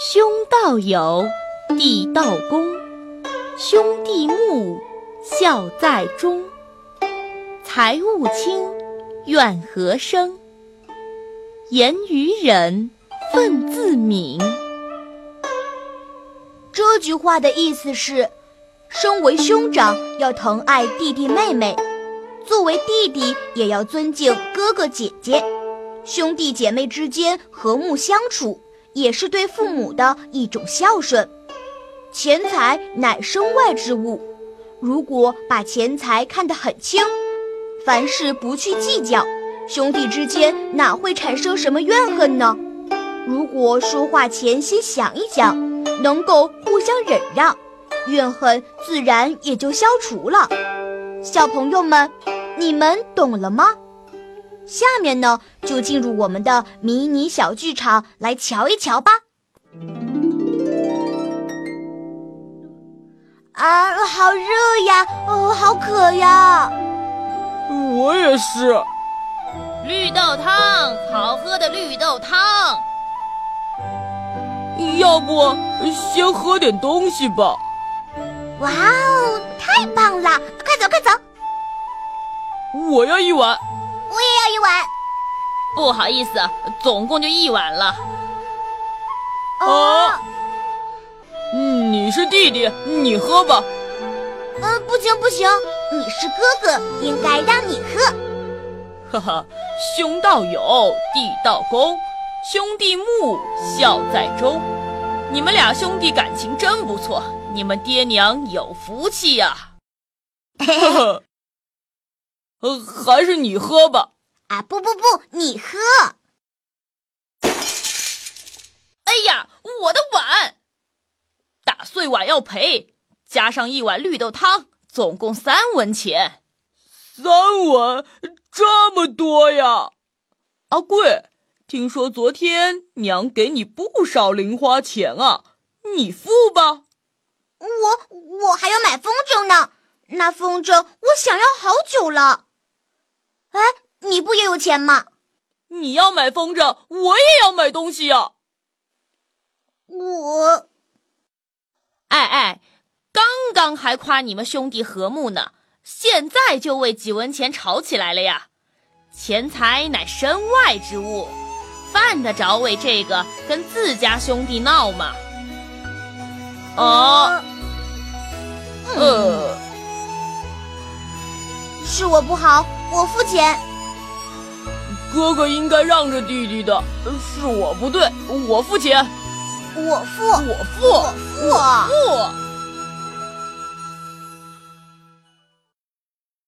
兄道友，弟道恭，兄弟睦，孝在中。财物轻，怨何生？言语忍，忿自泯。这句话的意思是，身为兄长要疼爱弟弟妹妹，作为弟弟也要尊敬哥哥姐姐，兄弟姐妹之间和睦相处。也是对父母的一种孝顺。钱财乃身外之物，如果把钱财看得很轻，凡事不去计较，兄弟之间哪会产生什么怨恨呢？如果说话前先想一想，能够互相忍让，怨恨自然也就消除了。小朋友们，你们懂了吗？下面呢，就进入我们的迷你小剧场来瞧一瞧吧。啊，好热呀！哦，好渴呀！我也是。绿豆汤，好喝的绿豆汤。要不先喝点东西吧？哇哦，太棒了！快走，快走！我要一碗。不好意思，总共就一碗了。啊，你是弟弟，你喝吧。呃，不行不行，你是哥哥，应该让你喝。哈哈，兄道友，弟道恭，兄弟睦，孝在中。你们俩兄弟感情真不错，你们爹娘有福气呀。呵呵。呃，还是你喝吧。啊，不不不，你喝。哎呀，我的碗！打碎碗要赔，加上一碗绿豆汤，总共三文钱。三文，这么多呀！阿贵，听说昨天娘给你不少零花钱啊，你付吧。我我还要买风筝呢，那风筝我想要好久了。哎，你不也有钱吗？你要买风筝，我也要买东西呀。我，哎哎，刚刚还夸你们兄弟和睦呢，现在就为几文钱吵起来了呀？钱财乃身外之物，犯得着为这个跟自家兄弟闹吗？啊，呃。是我不好，我付钱。哥哥应该让着弟弟的，是我不对，我付钱。我付，我付，我付。